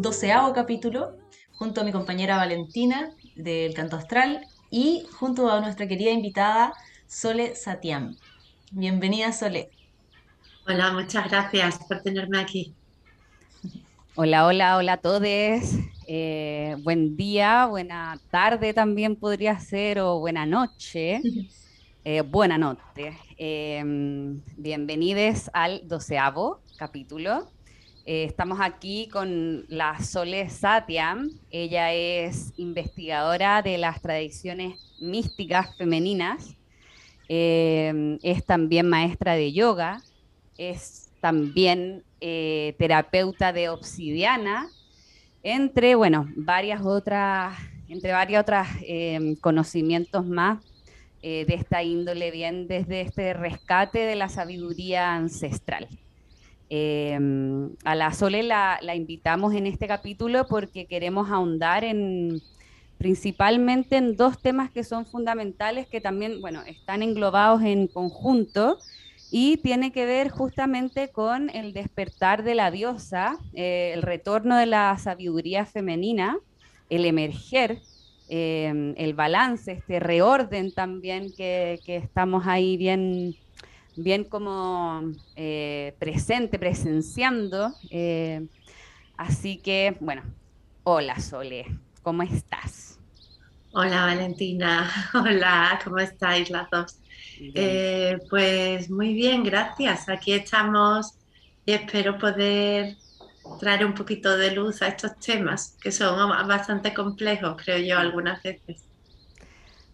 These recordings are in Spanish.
doceavo capítulo, junto a mi compañera Valentina del Canto Astral y junto a nuestra querida invitada Sole Satiam. Bienvenida, Sole. Hola, muchas gracias por tenerme aquí. Hola, hola, hola a todos. Eh, buen día, buena tarde también podría ser, o buena noche. Eh, buena noche. Em, bienvenidos al doceavo capítulo. Eh, estamos aquí con la Sole Satyam. Ella es investigadora de las tradiciones místicas femeninas. Em, es también maestra de yoga. Es también eh, terapeuta de obsidiana. Entre, bueno, varias otras, entre varias otras conocimientos más eh, de esta índole, bien desde este rescate de la sabiduría ancestral. Em, a la Sole la, invitamos en este capítulo porque queremos ahondar en principalmente en dos temas que son fundamentales, que también, bueno, están englobados en conjunto y tiene que ver justamente con el despertar de la diosa, eh, el retorno de la sabiduría femenina, el emerger Em, el balance, este reorden también que, estamos ahí bien, bien como eh, presente, presenciando. Eh, así que, bueno, hola Sole, ¿cómo estás? Hola Valentina, hola, ¿cómo estáis las dos? Eh, pues muy bien, gracias. Aquí estamos y espero poder traer un poquito de luz a estos temas que son bastante complejos, creo yo, algunas veces.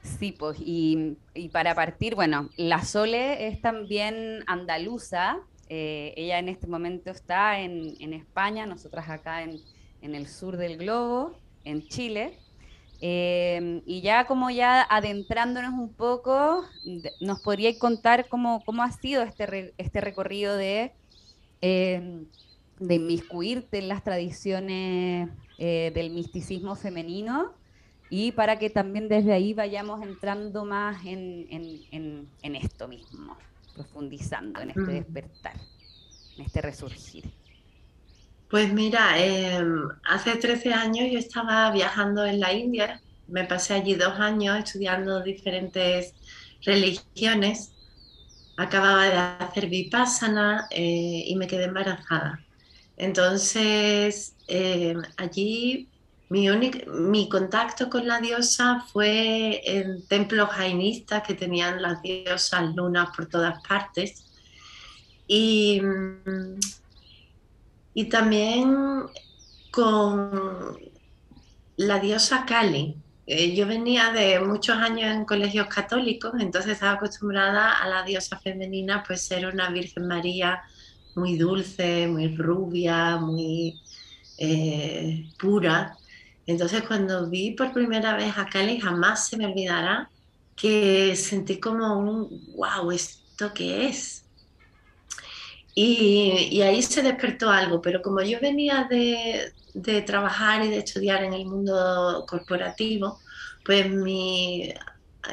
Sí, pues, y, para partir, bueno, la Sole es también andaluza, eh, ella en este momento está en, España, nosotras acá en, el sur del globo, en Chile, eh, y ya como ya adentrándonos un poco, nos podría contar cómo, cómo ha sido este, este recorrido de... Eh, de inmiscuirte en las tradiciones del misticismo femenino y para que también desde ahí vayamos entrando más en, esto mismo, profundizando en este despertar, en este resurgir. Pues mira, em, hace 13 años yo estaba viajando en la India, me pasé allí dos años estudiando diferentes religiones, acababa de hacer vipassana eh, y me quedé embarazada. Entonces, eh, allí mi, mi, contacto con la diosa fue en templos jainistas que tenían las diosas lunas por todas partes. Y, y también con la diosa Kali. Eh, yo venía de muchos años en colegios católicos, entonces estaba acostumbrada a la diosa femenina, pues ser una Virgen María muy dulce, muy rubia, muy eh, pura. Entonces cuando vi por primera vez a Kelly, jamás se me olvidará que sentí como un, wow, ¿esto qué es? Y, y ahí se despertó algo, pero como yo venía de, de trabajar y de estudiar en el mundo corporativo, pues mi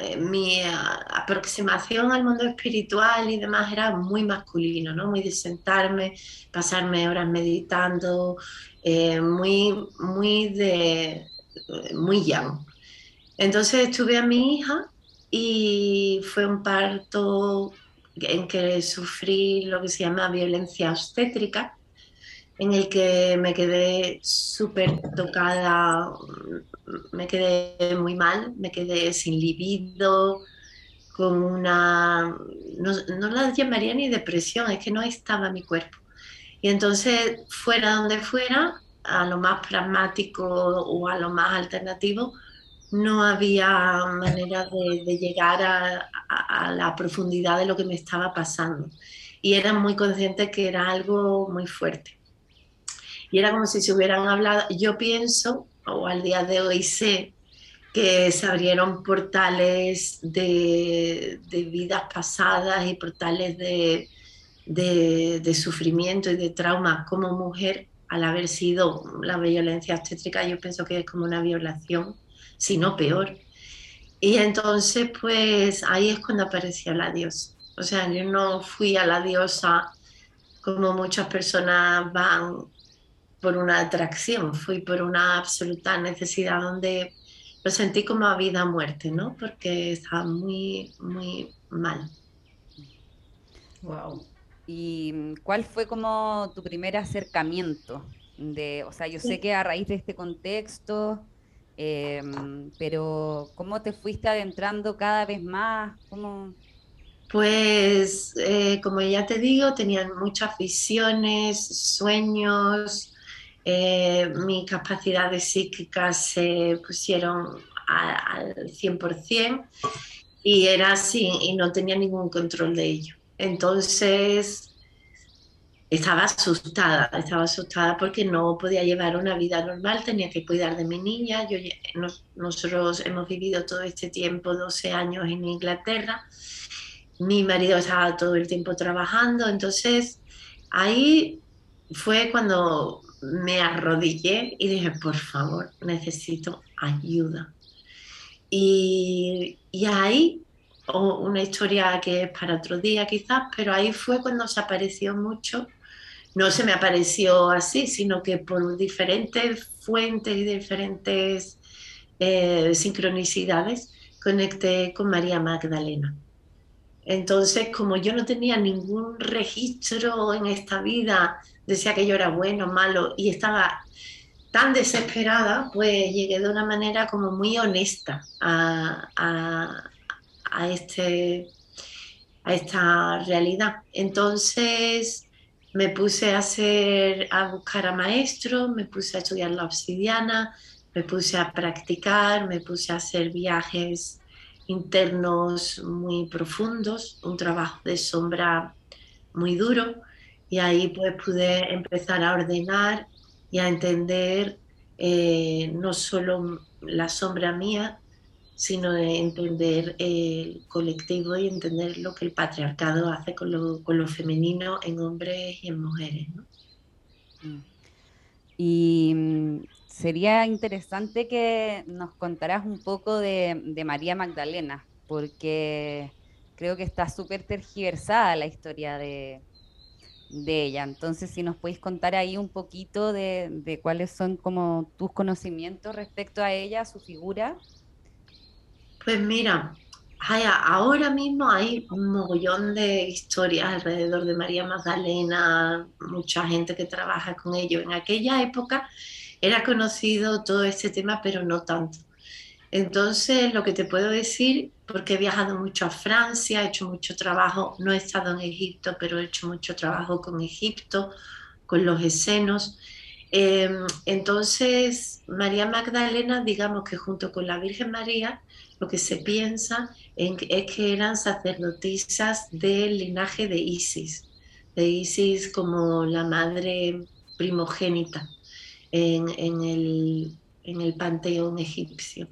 eh, mi eh, aproximación al mundo espiritual y demás era muy masculino, ¿no? Muy de sentarme, pasarme horas meditando, eh, muy, muy de, muy young. Entonces tuve a mi hija y fue un parto en que sufrí lo que se llama violencia obstétrica, en el que me quedé súper tocada, me quedé muy mal, me quedé sin libido, con una, no, no la llamaría ni depresión, es que no estaba mi cuerpo. Y entonces, fuera donde fuera, a lo más pragmático o a lo más alternativo, no había manera de, llegar a, a, la profundidad de lo que me estaba pasando. Y era muy consciente que era algo muy fuerte. Y era como si se hubieran hablado, yo pienso o al día de hoy sé que se abrieron portales de, vidas pasadas y portales de, de, sufrimiento y de trauma como mujer al haber sido la violencia obstétrica, yo pienso que es como una violación, si no peor. Y entonces, pues ahí es cuando apareció la diosa. O sea, yo no fui a la diosa como muchas personas van por una atracción, fui por una absoluta necesidad donde lo sentí como a vida muerte, ¿no? Porque estaba muy, muy mal. Wow. ¿Y cuál fue como tu primer acercamiento? De, o sea, yo sé que a raíz de este contexto, em, pero ¿cómo te fuiste adentrando cada vez más? ¿Cómo... Pues, eh, como ya te digo, tenían muchas visiones, sueños, eh, mis capacidades psíquicas se pusieron al 100% y era así y no tenía ningún control de ello. Entonces, estaba asustada, estaba asustada porque no podía llevar una vida normal, tenía que cuidar de mi niña. Nosotros hemos vivido todo este tiempo, 12 años en Inglaterra. Mi marido estaba todo el tiempo trabajando, entonces ahí fue cuando me arrodillé y dije, por favor, necesito ayuda. Y, y ahí, una historia que es para otro día quizás, pero ahí fue cuando se apareció mucho. No se me apareció así, sino que por diferentes fuentes y diferentes eh, sincronicidades conecté con María Magdalena. Entonces, como yo no tenía ningún registro en esta vida, decía que yo era bueno, malo, y estaba tan desesperada, pues llegué de una manera como muy honesta a, a, este, a esta realidad. Entonces me puse a, hacer, a buscar a maestros, me puse a estudiar la obsidiana, me puse a practicar, me puse a hacer viajes internos muy profundos, un trabajo de sombra muy duro y ahí pues pude empezar a ordenar y a entender eh, no solo la sombra mía, sino de entender el colectivo y entender lo que el patriarcado hace con lo, con lo femenino en hombres y en mujeres. Mm. Y mm, sería interesante que nos contaras un poco de, María Magdalena, porque creo que está súper tergiversada la historia de, ella. Entonces, si nos podéis contar ahí un poquito de, cuáles son como tus conocimientos respecto a ella, su figura. Pues mira, ahora mismo hay un mogollón de historias alrededor de María Magdalena, mucha gente que trabaja con ello. En aquella época era conocido todo este tema, pero no tanto. Entonces, lo que te puedo decir, porque he viajado mucho a Francia, he hecho mucho trabajo, no he estado en Egipto, pero he hecho mucho trabajo con Egipto, con los escenos. Em, entonces, María Magdalena, digamos que junto con la Virgen María, lo que se piensa es que eran sacerdotisas del linaje de Isis, de Isis como la madre primogénita en, el, panteón egipcio.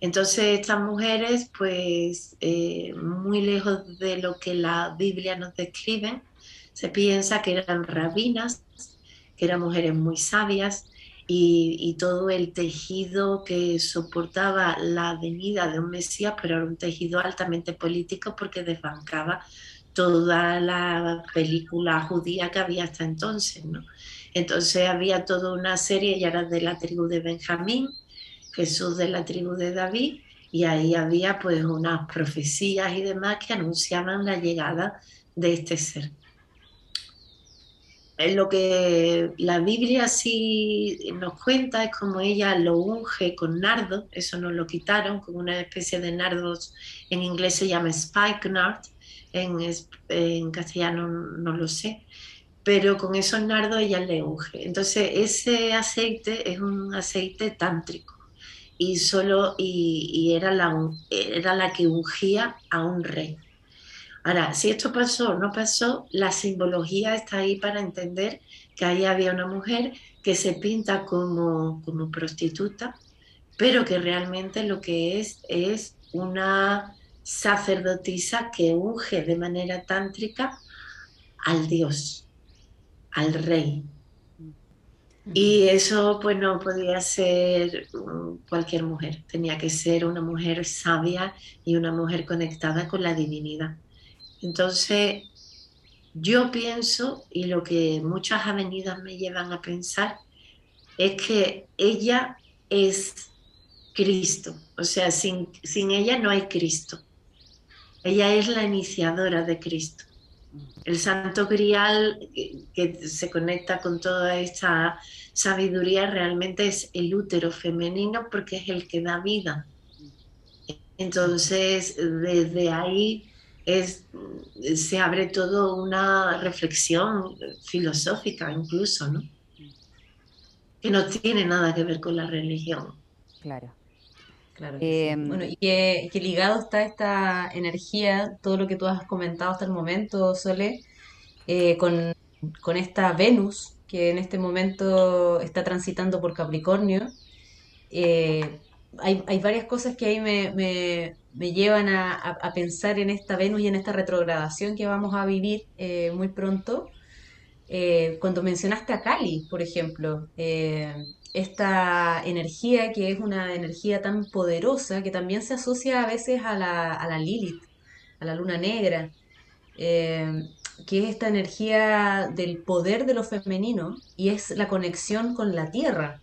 Entonces estas mujeres, pues eh, muy lejos de lo que la Biblia nos describe, se piensa que eran rabinas, que eran mujeres muy sabias y, todo el tejido que soportaba la venida de un Mesías, pero era un tejido altamente político porque desbancaba toda la película judía que había hasta entonces, ¿no? Entonces había toda una serie, ya era de la tribu de Benjamín, Jesús de la tribu de David, y ahí había pues unas profecías y demás que anunciaban la llegada de este ser. En lo que la Biblia sí nos cuenta es como ella lo unge con nardo, eso nos lo quitaron, con una especie de nardos, en inglés se llama spikenard, en, en castellano no lo sé, pero con esos nardos ella le unge. Entonces ese aceite es un aceite tántrico y solo y, era, la, era la que ungía a un rey. Ahora, si esto pasó o no pasó, la simbología está ahí para entender que ahí había una mujer que se pinta como, como prostituta, pero que realmente lo que es es una sacerdotisa que unge de manera tántrica al dios al rey. Y eso pues no podía ser mm, cualquier mujer, tenía que ser una mujer sabia y una mujer conectada con la divinidad. Entonces, yo pienso, y lo que muchas avenidas me llevan a pensar, es que ella es Cristo. O sea, sin, sin ella no hay Cristo. Ella es la iniciadora de Cristo. El santo grial que se conecta con toda esta sabiduría realmente es el útero femenino porque es el que da vida. Entonces, desde ahí se abre todo una reflexión filosófica incluso, ¿no? Que no tiene nada que ver con la religión. Claro. Claro em, Bueno, y que, ligado está esta energía, todo lo que tú has comentado hasta el momento, Sole, eh, con, esta Venus que en este momento está transitando por Capricornio. Eh, hay, varias cosas que ahí me, llevan a, pensar en esta Venus y en esta retrogradación que vamos a vivir eh, muy pronto. cuando mencionaste a Cali, por ejemplo, esta energía que es una energía tan poderosa que también se asocia a veces a la, a la Lilith, a la luna negra, eh, que es esta energía del poder de lo femenino y es la conexión con la tierra.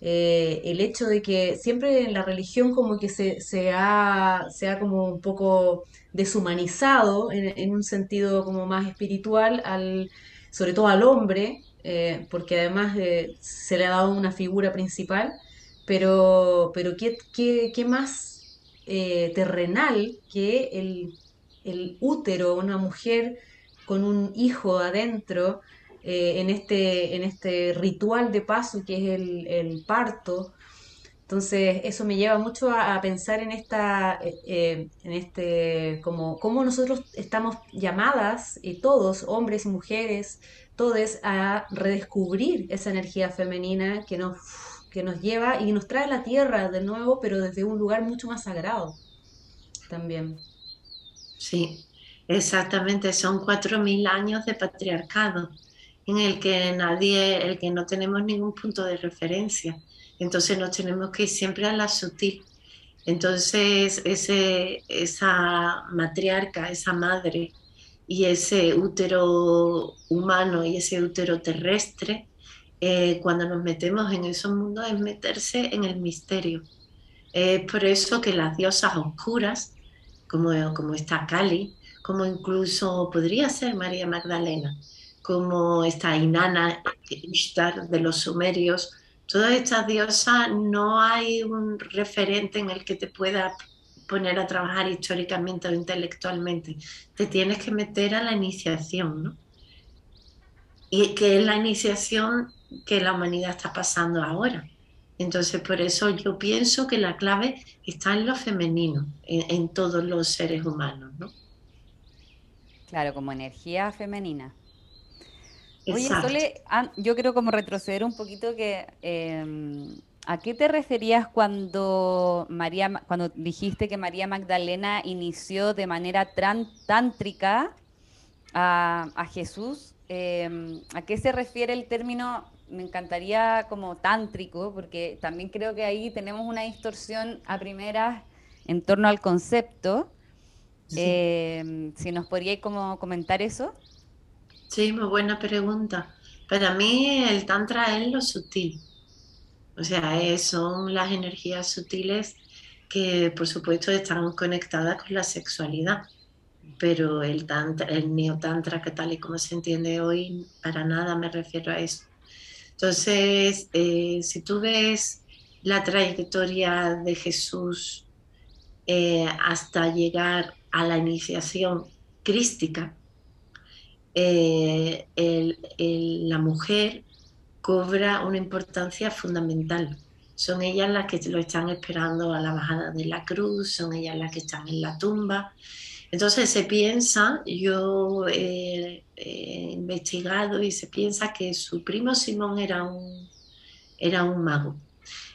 Eh, el hecho de que siempre en la religión como que se, se, ha, como un poco deshumanizado en, un sentido como más espiritual, al, sobre todo al hombre, eh, porque además se le ha dado una figura principal, pero, pero ¿qué, qué, más eh, terrenal que el, el útero, una mujer con un hijo adentro, eh, en, este, en este ritual de paso que es el, el parto. Entonces, eso me lleva mucho a, pensar en esta, en este, como, cómo nosotros estamos llamadas, y todos, hombres y mujeres, todos a redescubrir esa energía femenina que nos, que nos lleva y nos trae a la tierra de nuevo, pero desde un lugar mucho más sagrado también. Sí, exactamente, son cuatro mil años de patriarcado en el que nadie, el que no tenemos ningún punto de referencia. Entonces nos tenemos que ir siempre a la sutil. Entonces ese, esa matriarca, esa madre, y ese útero humano y ese útero terrestre, eh, cuando nos metemos en esos mundos es meterse en el misterio. Es por eso que las diosas oscuras, como, como está Kali, como incluso podría ser María Magdalena, como esta Inanna Ishtar de los sumerios, todas estas diosas no hay un referente en el que te pueda poner a trabajar históricamente o intelectualmente, te tienes que meter a la iniciación, ¿no? Y que es la iniciación que la humanidad está pasando ahora. Entonces, por eso yo pienso que la clave está en lo femenino, en, todos los seres humanos, ¿no? Claro, como energía femenina. Oye, Sole, yo quiero como retroceder un poquito que em, ¿A qué te referías cuando, María, cuando dijiste que María Magdalena inició de manera tántrica a, Jesús? Em, ¿A qué se refiere el término? Me encantaría como tántrico, porque también creo que ahí tenemos una distorsión a primeras en torno al concepto. Em, si nos podríais como comentar eso. Sí, muy buena pregunta. Para mí el tantra es lo sutil o sea, son las energías sutiles que por supuesto están conectadas con la sexualidad, pero el, tantra, neotantra, que tal y como se entiende hoy, para nada me refiero a eso. Entonces, eh, si tú ves la trayectoria de Jesús eh, hasta llegar a la iniciación crística, eh, la mujer cobra una importancia fundamental. Son ellas las que lo están esperando a la bajada de la cruz, son ellas las que están en la tumba. Entonces se piensa, yo he, investigado y se piensa que su primo Simón era un, era un mago.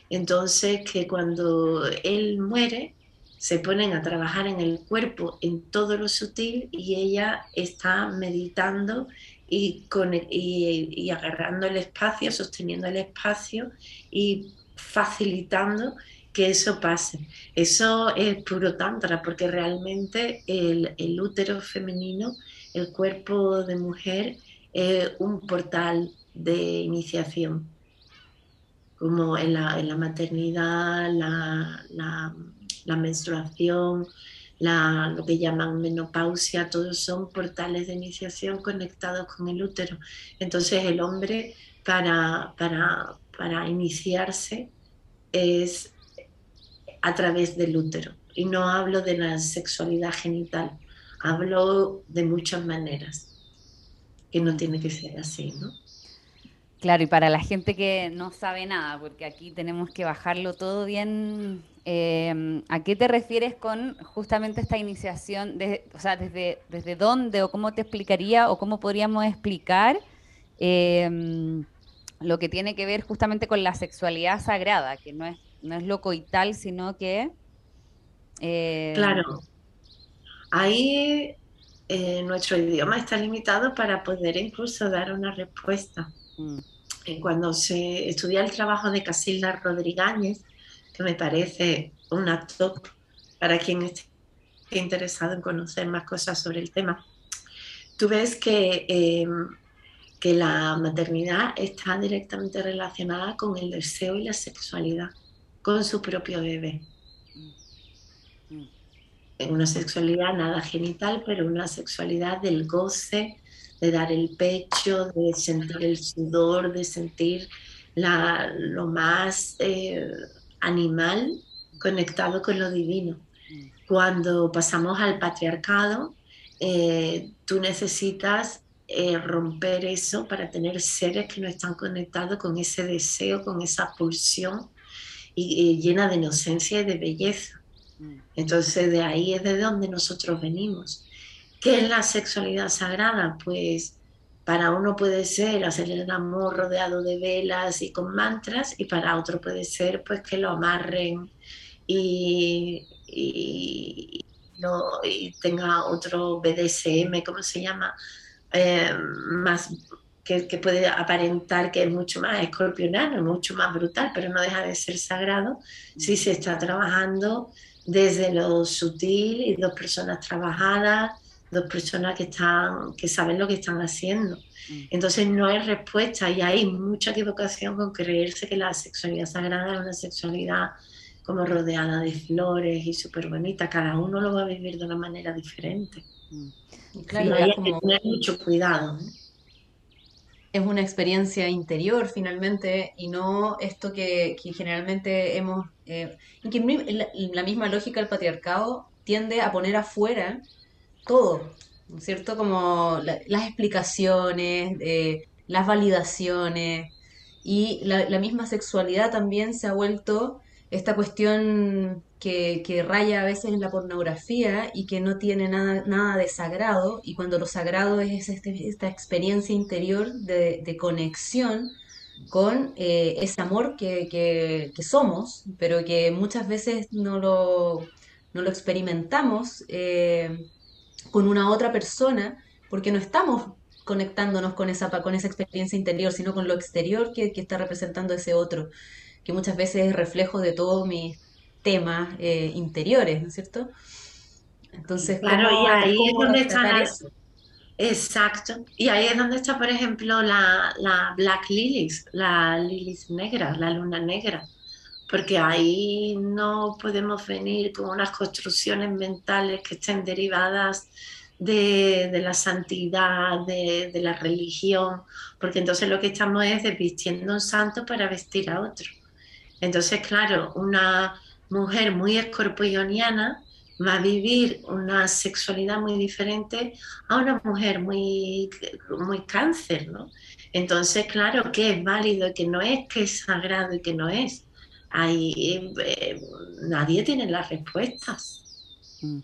Entonces que cuando él muere, se ponen a trabajar en el cuerpo, en todo lo sutil, y ella está meditando y, agarrando el espacio, sosteniendo el espacio y facilitando que eso pase. Eso es puro tantra, porque realmente el, útero femenino, el cuerpo de mujer, es un portal de iniciación, como en la, maternidad, la menstruación, la, lo que llaman menopausia, todos son portales de iniciación conectados con el útero. Entonces el hombre para, para, para iniciarse es a través del útero. Y no hablo de la sexualidad genital, hablo de muchas maneras, que no tiene que ser así, ¿no? Claro, y para la gente que no sabe nada, porque aquí tenemos que bajarlo todo bien, eh, ¿a qué te refieres con justamente esta iniciación? De, o sea, desde, ¿desde dónde o cómo te explicaría o cómo podríamos explicar eh, lo que tiene que ver justamente con la sexualidad sagrada, que no es, no es lo coital, sino que... Eh, claro. Ahí nuestro idioma está limitado para poder incluso dar una respuesta. Mm. Cuando se estudia el trabajo de Casilda Rodríguez, que me parece una top para quien esté interesado en conocer más cosas sobre el tema, tú ves que, eh, que la maternidad está directamente relacionada con el deseo y la sexualidad, con su propio bebé. En una sexualidad nada genital, pero una sexualidad del goce, de dar el pecho, de sentir el sudor, de sentir la, lo más eh, animal conectado con lo divino. Cuando pasamos al patriarcado, eh, tú necesitas eh, romper eso para tener seres que no están conectados con ese deseo, con esa pulsión y, llena de inocencia y de belleza. Entonces de ahí es de donde nosotros venimos. ¿Qué es la sexualidad sagrada? Pues para uno puede ser hacer el amor rodeado de velas y con mantras y para otro puede ser pues que lo amarren y, y, tenga otro BDSM, ¿cómo se llama? Eh, más que, que, puede aparentar que es mucho más escorpionano, mucho más brutal, pero no deja de ser sagrado si se está trabajando desde lo sutil y dos personas trabajadas dos personas que, están, que saben lo que están haciendo. Mm. Entonces no hay respuesta y hay mucha equivocación con creerse que la sexualidad sagrada es una sexualidad como rodeada de flores y súper bonita. Cada uno lo va a vivir de una manera diferente. Mm. Claro, hay que tener mucho cuidado. Es una experiencia interior finalmente y no esto que, generalmente hemos... Eh, y que la, la misma lógica del patriarcado tiende a poner afuera todo, ¿no es cierto? Como las explicaciones, eh, las validaciones y la, misma sexualidad también se ha vuelto esta cuestión que, raya a veces en la pornografía y que no tiene nada, nada de sagrado y cuando lo sagrado es este, esta experiencia interior de, conexión con eh, ese amor que, somos, pero que muchas veces no lo, no lo experimentamos. Eh, con una otra persona, porque no estamos conectándonos con esa, con esa experiencia interior, sino con lo exterior que, está representando ese otro, que muchas veces es reflejo de todos mis temas eh, interiores, ¿no es cierto? Entonces, claro, y ahí es donde está Exacto. Y ahí es donde está, por ejemplo, la, la Black Lilies, la Lilies negra, la luna negra porque ahí no podemos venir con unas construcciones mentales que estén derivadas de, la santidad, de, la religión, porque entonces lo que estamos es desvistiendo un santo para vestir a otro. Entonces, claro, una mujer muy escorpioniana va a vivir una sexualidad muy diferente a una mujer muy, muy cáncer, ¿no? Entonces, claro, que es válido y que no es, que es sagrado y que no es ahí eh, nadie tiene las respuestas. Mm.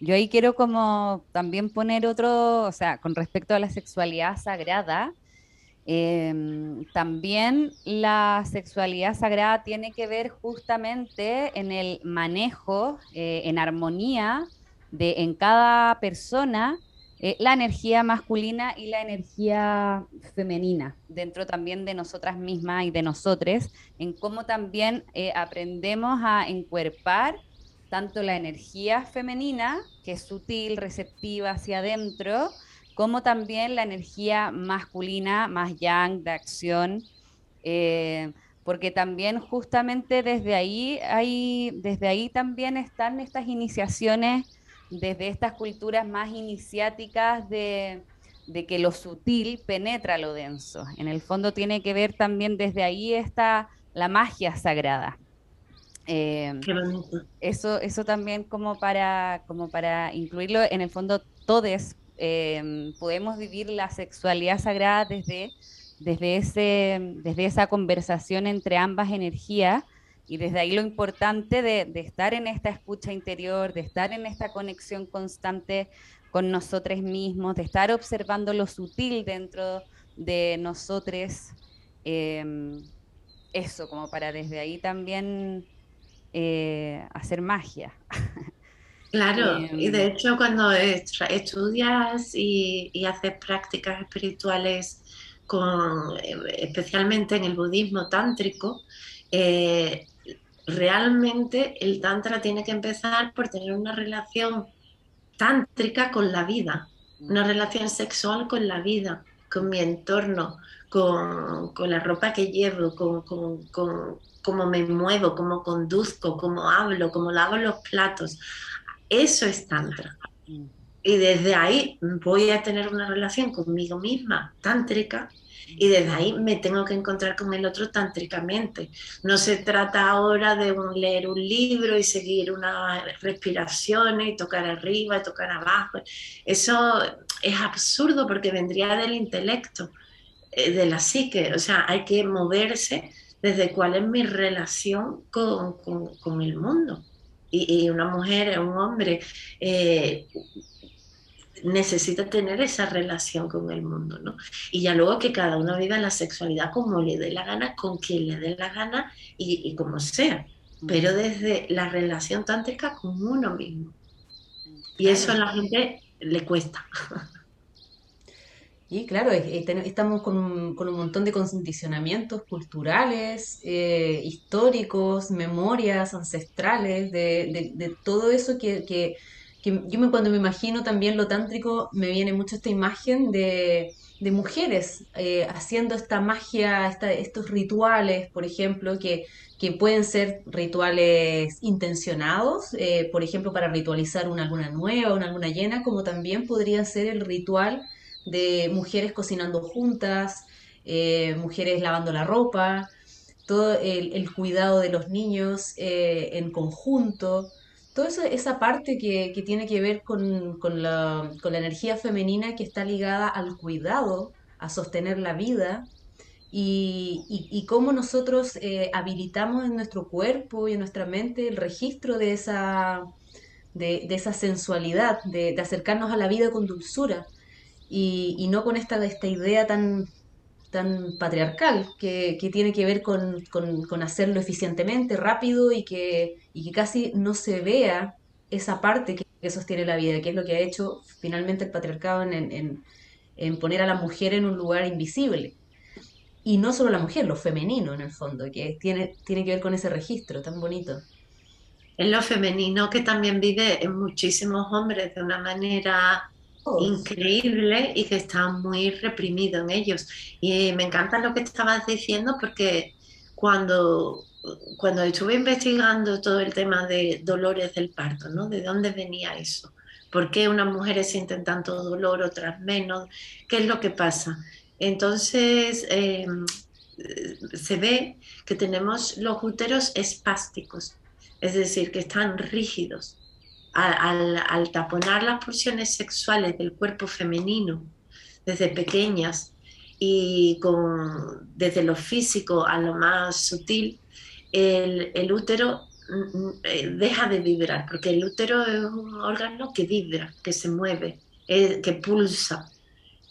Yo ahí quiero como también poner otro, o sea, con respecto a la sexualidad sagrada, em, también la sexualidad sagrada tiene que ver justamente en el manejo, eh, en armonía de en cada persona eh, la energía masculina y la energía femenina, dentro también de nosotras mismas y de nosotros, en cómo también eh, aprendemos a encuerpar tanto la energía femenina, que es sutil, receptiva hacia adentro, como también la energía masculina, más yang, de acción, eh, porque también justamente desde ahí, hay, desde ahí también están estas iniciaciones desde estas culturas más iniciáticas de, que lo sutil penetra lo denso. En el fondo tiene que ver también desde ahí está la magia sagrada. Eh, eso, eso también como para, como para incluirlo, en el fondo todos eh, podemos vivir la sexualidad sagrada desde, desde, ese, desde esa conversación entre ambas energías y desde ahí lo importante de, estar en esta escucha interior, de estar en esta conexión constante con nosotros mismos, de estar observando lo sutil dentro de nosotros. Em, eso, como para desde ahí también eh, hacer magia. Claro, y de em, hecho cuando estudias y, y haces prácticas espirituales, con, eh, especialmente en el budismo tántrico, eh, realmente el tantra tiene que empezar por tener una relación tántrica con la vida, una relación sexual con la vida, con mi entorno, con, la ropa que llevo, con, con, cómo me muevo, cómo conduzco, cómo hablo, cómo lavo los platos. Eso es tantra. Y desde ahí voy a tener una relación conmigo misma, tántrica, y desde ahí me tengo que encontrar con el otro tántricamente. No se trata ahora de leer un libro y seguir unas respiraciones y tocar arriba y tocar abajo. Eso es absurdo porque vendría del intelecto, eh, de la psique. O sea, hay que moverse desde cuál es mi relación con, con, el mundo. Y, y, una mujer, un hombre, eh, necesita tener esa relación con el mundo, ¿no? Y ya luego que cada uno viva la sexualidad como le dé la gana, con quien le dé la gana y, como sea, pero desde la relación tántrica con uno mismo. Y eso a la gente le cuesta. Y claro, estamos con un, montón de condicionamientos culturales, eh, históricos, memorias ancestrales, de, todo eso que yo me, cuando me imagino también lo tántrico, me viene mucho esta imagen de, mujeres eh, haciendo esta magia, estos rituales, por ejemplo, que, pueden ser rituales intencionados, eh, por ejemplo, para ritualizar una luna nueva, una luna llena, como también podría ser el ritual de mujeres cocinando juntas, eh, mujeres lavando la ropa, todo el, cuidado de los niños en conjunto toda esa parte que, tiene que ver con, la, energía femenina que está ligada al cuidado, a sostener la vida y, cómo nosotros eh, habilitamos en nuestro cuerpo y en nuestra mente el registro de esa, de, esa sensualidad, de, acercarnos a la vida con dulzura y, no con esta, esta idea tan, tan patriarcal, que, tiene que ver con, hacerlo eficientemente, rápido y que, y que casi no se vea esa parte que, sostiene la vida, que es lo que ha hecho finalmente el patriarcado en, en, poner a la mujer en un lugar invisible. Y no solo la mujer, lo femenino en el fondo, que tiene, tiene que ver con ese registro tan bonito. Es lo femenino que también vive en muchísimos hombres de una manera increíble y que está muy reprimido en ellos. Y me encanta lo que estabas diciendo porque cuando, cuando estuve investigando todo el tema de dolores del parto, ¿no? ¿De dónde venía eso? ¿Por qué unas mujeres sienten tanto dolor, otras menos? ¿Qué es lo que pasa? Entonces, em, se ve que tenemos los úteros espásticos, es decir, que están rígidos al, taponar las porciones sexuales del cuerpo femenino desde pequeñas y desde lo físico a lo más sutil, el, útero mm, mm, eh, deja de vibrar, porque el útero es un órgano que vibra, que se mueve, eh, que pulsa.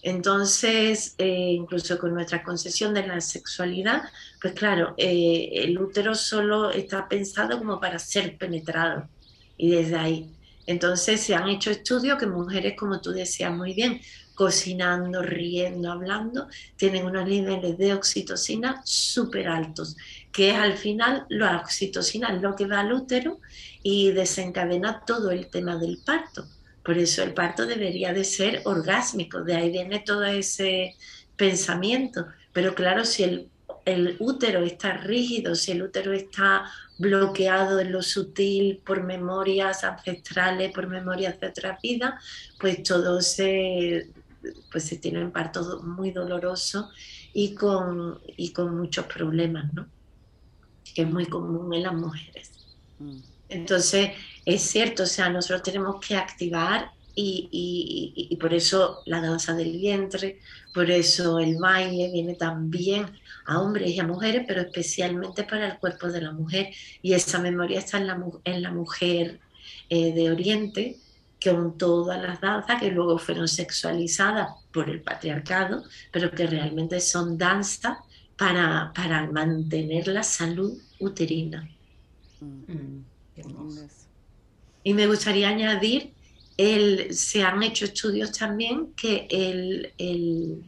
Entonces, eh, incluso con nuestra concesión de la sexualidad, pues claro, el útero solo está pensado como para ser penetrado y desde ahí. Entonces se han hecho estudios que mujeres, como tú decías muy bien, cocinando, riendo, hablando, tienen unos niveles de oxitocina súper altos, que es al final la oxitocina, lo que va al útero y desencadena todo el tema del parto. Por eso el parto debería de ser orgásmico, de ahí viene todo ese pensamiento. Pero claro, si el, el útero está rígido, si el útero está bloqueado en lo sutil por memorias ancestrales, por memorias de otra vida, pues todo se, pues se tiene un parto muy doloroso y con, y con muchos problemas, ¿no? que es muy común en las mujeres. Mm. Entonces, es cierto, o sea, nosotros tenemos que activar y, y, por eso la danza del vientre, por eso el baile viene también a hombres y a mujeres, pero especialmente para el cuerpo de la mujer. Y esa memoria está en la, en la mujer eh, de Oriente, con todas las danzas que luego fueron sexualizadas por el patriarcado, pero que realmente son danzas para, para mantener la salud uterina. Mm, y me gustaría añadir, el, se han hecho estudios también que el, el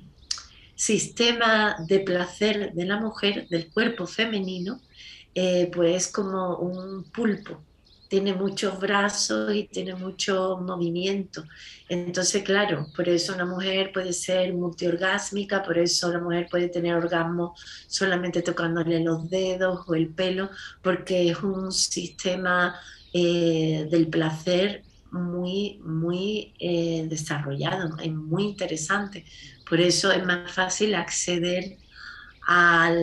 sistema de placer de la mujer, del cuerpo femenino, eh, pues como un pulpo tiene muchos brazos y tiene mucho movimiento. Entonces, claro, por eso una mujer puede ser multiorgásmica, por eso la mujer puede tener orgasmo solamente tocándole los dedos o el pelo, porque es un sistema eh, del placer muy, muy eh, desarrollado, es muy interesante. Por eso es más fácil acceder a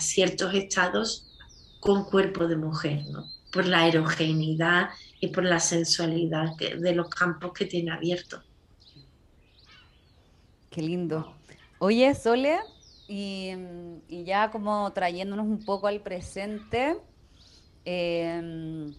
ciertos estados con cuerpo de mujer, por la erogeneidad y por la sensualidad de los campos que tiene abiertos. Qué lindo. Oye, Sole, y, ya como trayéndonos un poco al presente, em,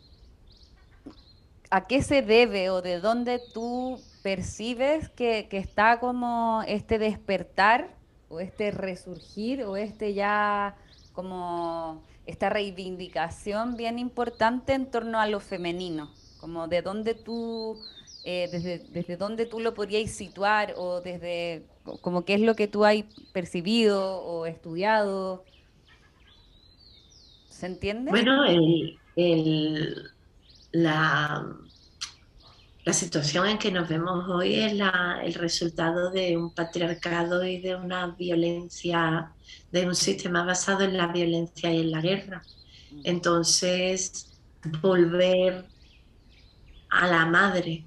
¿a qué se debe o de dónde tú percibes que, que, está como este despertar o este resurgir o este ya como esta reivindicación bien importante en torno a lo femenino, como de dónde tú, eh, desde, desde dónde tú lo podrías situar o desde, como qué es lo que tú has percibido o estudiado. ¿Se entiende? Bueno, el, el, la, la situación en que nos vemos hoy es el resultado de un patriarcado y de una violencia, de un sistema basado en la violencia y en la guerra. Entonces, volver a la madre,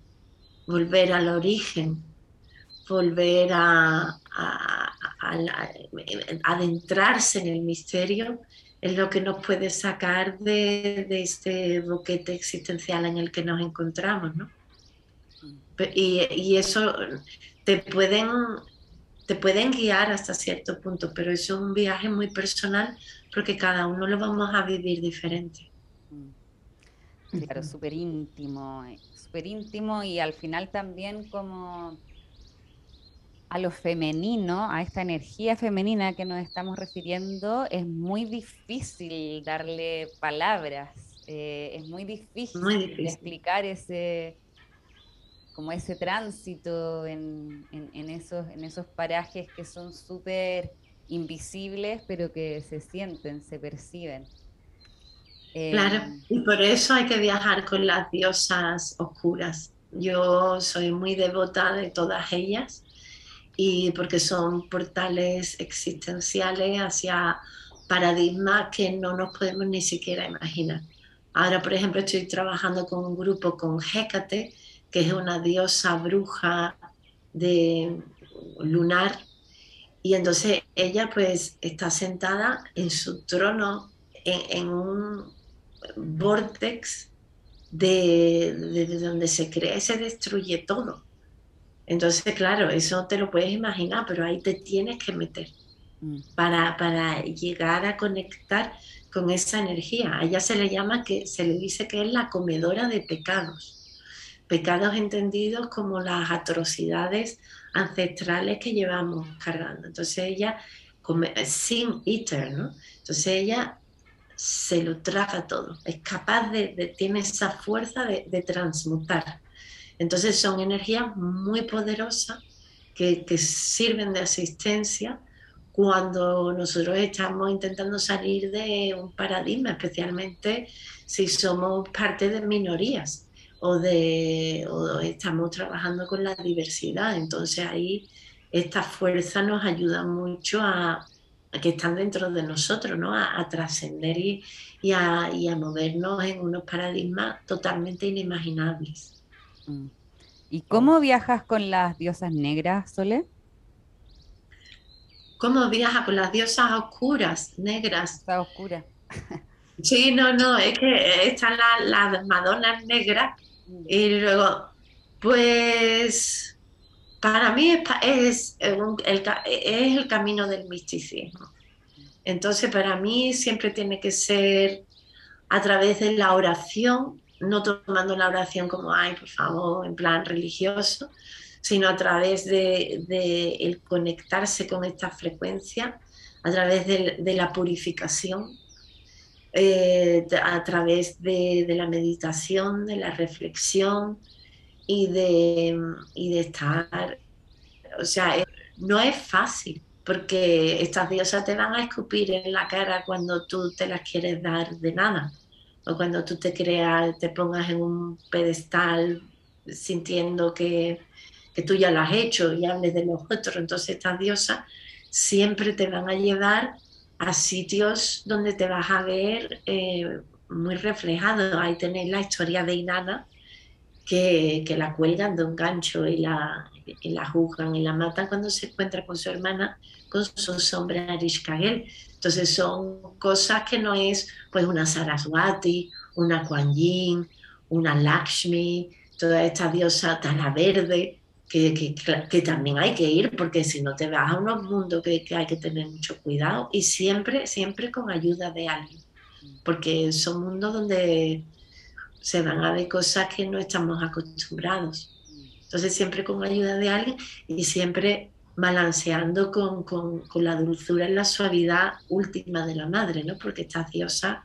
volver al origen, volver a, adentrarse en el misterio es lo que nos puede sacar de, de este boquete existencial en el que nos encontramos, ¿no? Y, eso te pueden, te pueden guiar hasta cierto punto, pero eso es un viaje muy personal porque cada uno lo vamos a vivir diferente. Claro, súper íntimo, súper íntimo y al final también como a lo femenino, a esta energía femenina que nos estamos refiriendo, es muy difícil darle palabras, eh, es muy difícil, muy difícil, explicar ese, como ese tránsito en, esos, en esos parajes que son súper invisibles, pero que se sienten, se perciben. claro, em, y por eso hay que viajar con las diosas oscuras. Yo soy muy devota de todas ellas y porque son portales existenciales hacia paradigmas que no nos podemos ni siquiera imaginar. Ahora, por ejemplo, estoy trabajando con un grupo con Hécate, que es una diosa bruja de lunar. Y entonces ella pues está sentada en su trono en, un vortex de, de, donde se crea y se destruye todo. Entonces, claro, eso te lo puedes imaginar, pero ahí te tienes que meter mm. para, para llegar a conectar con esa energía. A ella se le llama que se le dice que es la comedora de pecados pecados entendidos como las atrocidades ancestrales que llevamos cargando. Entonces ella, sin eater, ¿no? Entonces ella se lo traga todo, es capaz de, tiene esa fuerza de, transmutar. Entonces son energías muy poderosas que, sirven de asistencia cuando nosotros estamos intentando salir de un paradigma, especialmente si somos parte de minorías o, de, estamos trabajando con la diversidad. Entonces ahí esta fuerza nos ayuda mucho a, que están dentro de nosotros, ¿no? a, trascender y, a, y, a, movernos en unos paradigmas totalmente inimaginables. Mm. ¿Y cómo viajas con las diosas negras, Sole? ¿Cómo viaja con las diosas oscuras, negras? Está oscura. Sí, no, no, es que están las, Madonas negras mm. y luego, pues, para mí es, el, es el camino del misticismo. Entonces, para mí siempre tiene que ser a través de la oración, no tomando la oración como, ay, por favor, en plan religioso, sino a través de, el conectarse con esta frecuencia, a través de, la purificación, eh, a través de, la meditación, de la reflexión y de, y de estar, o sea, eh, no es fácil, porque estas diosas te van a escupir en la cara cuando tú te las quieres dar de nada, o cuando tú te creas, te pongas en un pedestal sintiendo que, que tú ya lo has hecho y hables de los otros. Entonces estas diosas siempre te van a llevar a sitios donde te vas a ver eh, muy reflejado. Ahí tenéis la historia de Inanna, que, que, la cuelgan de un gancho y la, y la juzgan y la matan cuando se encuentra con su hermana, con su sombra Arishkagel. Entonces son cosas que no es pues una Saraswati, una Kuan Yin, una Lakshmi, toda esta diosa tala verde, que, también hay que ir, porque si no te vas a unos mundos que, hay que tener mucho cuidado y siempre, siempre con ayuda de alguien, porque son mundos donde se van a ver cosas que no estamos acostumbrados. Entonces siempre con ayuda de alguien y siempre balanceando con, con, con la dulzura y la suavidad última de la madre, ¿no? Porque estas diosas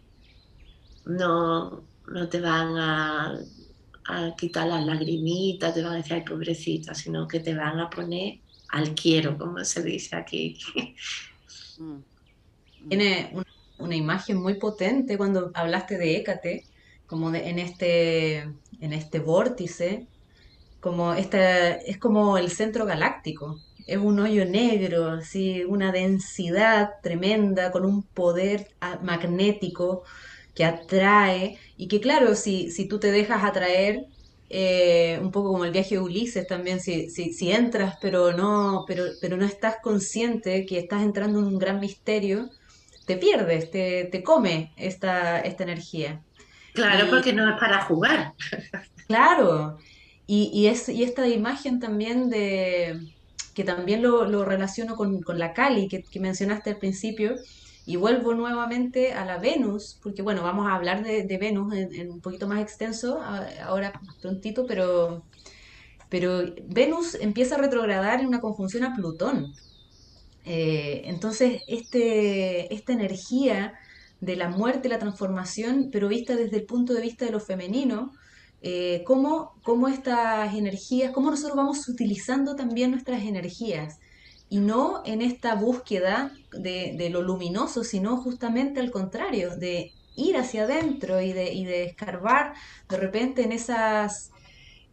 no, no te van a a quitar las lagrimitas, te van a decir, ay, pobrecita, sino que te van a poner al quiero, como se dice aquí. Mm. Tiene una, imagen muy potente cuando hablaste de Hécate, como de, en, este, en este vórtice, como esta, es como el centro galáctico, es un hoyo negro, así, una densidad tremenda, con un poder magnético que atrae y que claro, si, si tú te dejas atraer, eh, un poco como el viaje de Ulises también, si, si, entras pero no, pero, pero no estás consciente que estás entrando en un gran misterio, te pierdes, te, te come esta, esta energía. Claro, porque no es para jugar. Claro, y, y, es, y esta imagen también de, que también lo, lo relaciono con, con, la Cali que, que mencionaste al principio, y vuelvo nuevamente a la Venus, porque bueno, vamos a hablar de, Venus en, un poquito más extenso ahora prontito, pero, pero Venus empieza a retrogradar en una conjunción a Plutón. Eh, entonces, este, esta energía de la muerte la transformación, pero vista desde el punto de vista de lo femenino, eh, cómo, cómo, estas energías, cómo nosotros vamos utilizando también nuestras energías y no en esta búsqueda de, lo luminoso, sino justamente al contrario, de ir hacia adentro y de, y de escarbar de repente en esas,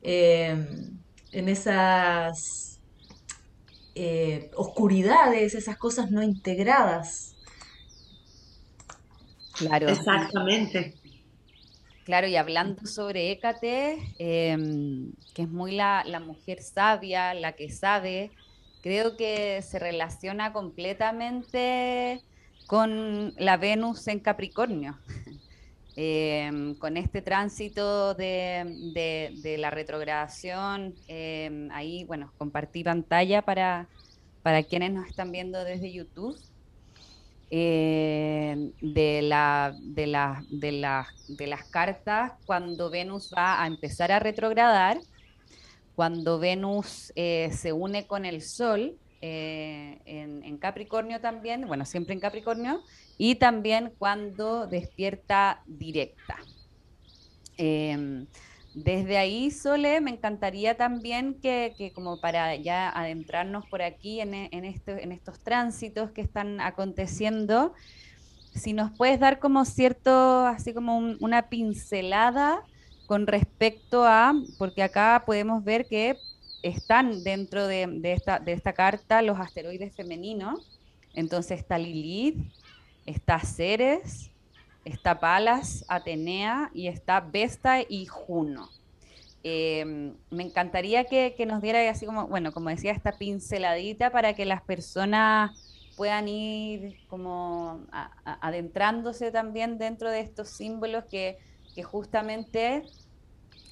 em, en esas eh, oscuridades, esas cosas no integradas. Claro. Exactamente. Claro, y hablando sobre Hécate, em, que es muy la, la mujer sabia, la que sabe, creo que se relaciona completamente con la Venus en Capricornio, em, con este tránsito de, la retrogradación. Em, ahí, bueno, compartí pantalla para, para quienes nos están viendo desde YouTube. Em, de, la, de, la, de, de las cartas cuando Venus va a empezar a retrogradar cuando Venus eh, se une con el Sol eh, en, Capricornio también, bueno, siempre en Capricornio, y también cuando despierta directa. Desde ahí, Sole, me encantaría también que, como para ya adentrarnos por aquí en, en, este, en estos tránsitos que están aconteciendo, si nos puedes dar como cierto, así como una pincelada con respecto a, porque acá podemos ver que están dentro de, esta, de esta carta los asteroides femeninos. Entonces está Lilith, está Ceres, está Palas, Atenea y está Vesta y Juno. Em, me encantaría que, nos diera así como, bueno, como decía, esta pinceladita para que las personas puedan ir como adentrándose también dentro de estos símbolos que, que justamente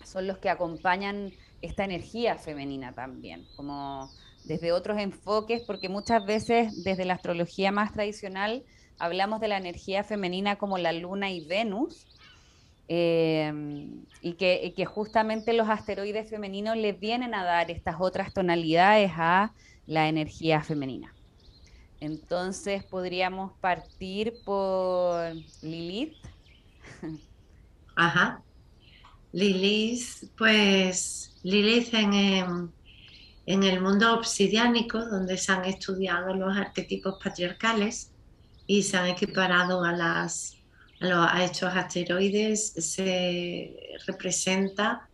son los que acompañan esta energía femenina también, como desde otros enfoques, porque muchas veces desde la astrología más tradicional hablamos de la energía femenina como la luna y Venus, em, y, que, justamente los asteroides femeninos le vienen a dar estas otras tonalidades a la energía femenina. Entonces podríamos partir por Lilith. Ajá. Lilith, pues Lilith en, em, en, el mundo obsidiánico, donde se han estudiado los arquetipos patriarcales y se han equiparado a, las, a, estos asteroides, se representa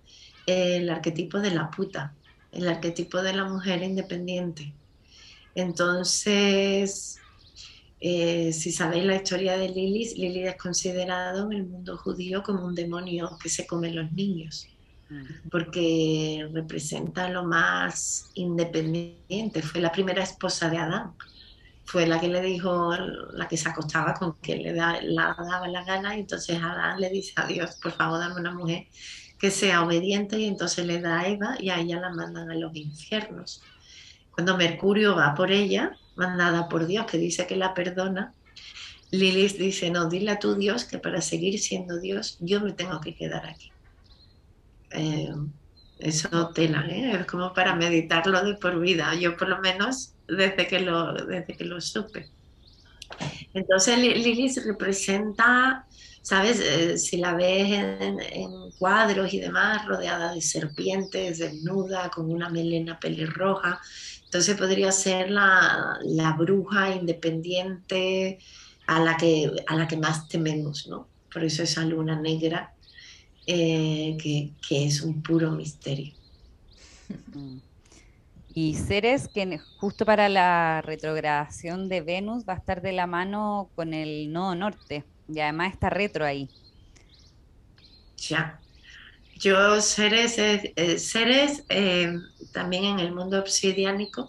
el arquetipo de la puta, el arquetipo de la mujer independiente. Entonces, eh, si sabéis la historia de Lilith, Lilith es considerado en el mundo judío como un demonio que se come los niños, porque representa lo más independiente. Fue la primera esposa de Adán, fue la que le dijo, la que se acostaba con quien le daba la gana, y entonces Adán le dice a Dios, por favor, dame una mujer que sea obediente, y entonces le da a Eva y a ella la mandan a los infiernos. Cuando Mercurio va por ella, mandada por Dios, que dice que la perdona, Lilith dice, no, dile a tu Dios que para seguir siendo Dios yo me tengo que quedar aquí. Eh, eso tela, ¿eh? es como para meditarlo de por vida, yo por lo menos desde que lo, desde que lo supe. Entonces Lilith representa, ¿sabes? Eh, si la ves en, en, cuadros y demás, rodeada de serpientes, desnuda, con una melena pelirroja, entonces podría ser la, bruja independiente a la, que, a la que más tememos, ¿no? Por eso esa luna negra eh, que, es un puro misterio. Y Ceres, que justo para la retrogradación de Venus va a estar de la mano con el nodo norte, y además está retro ahí. Ya. Yo, Ceres, eh, Ceres eh, también en el mundo obsidiánico,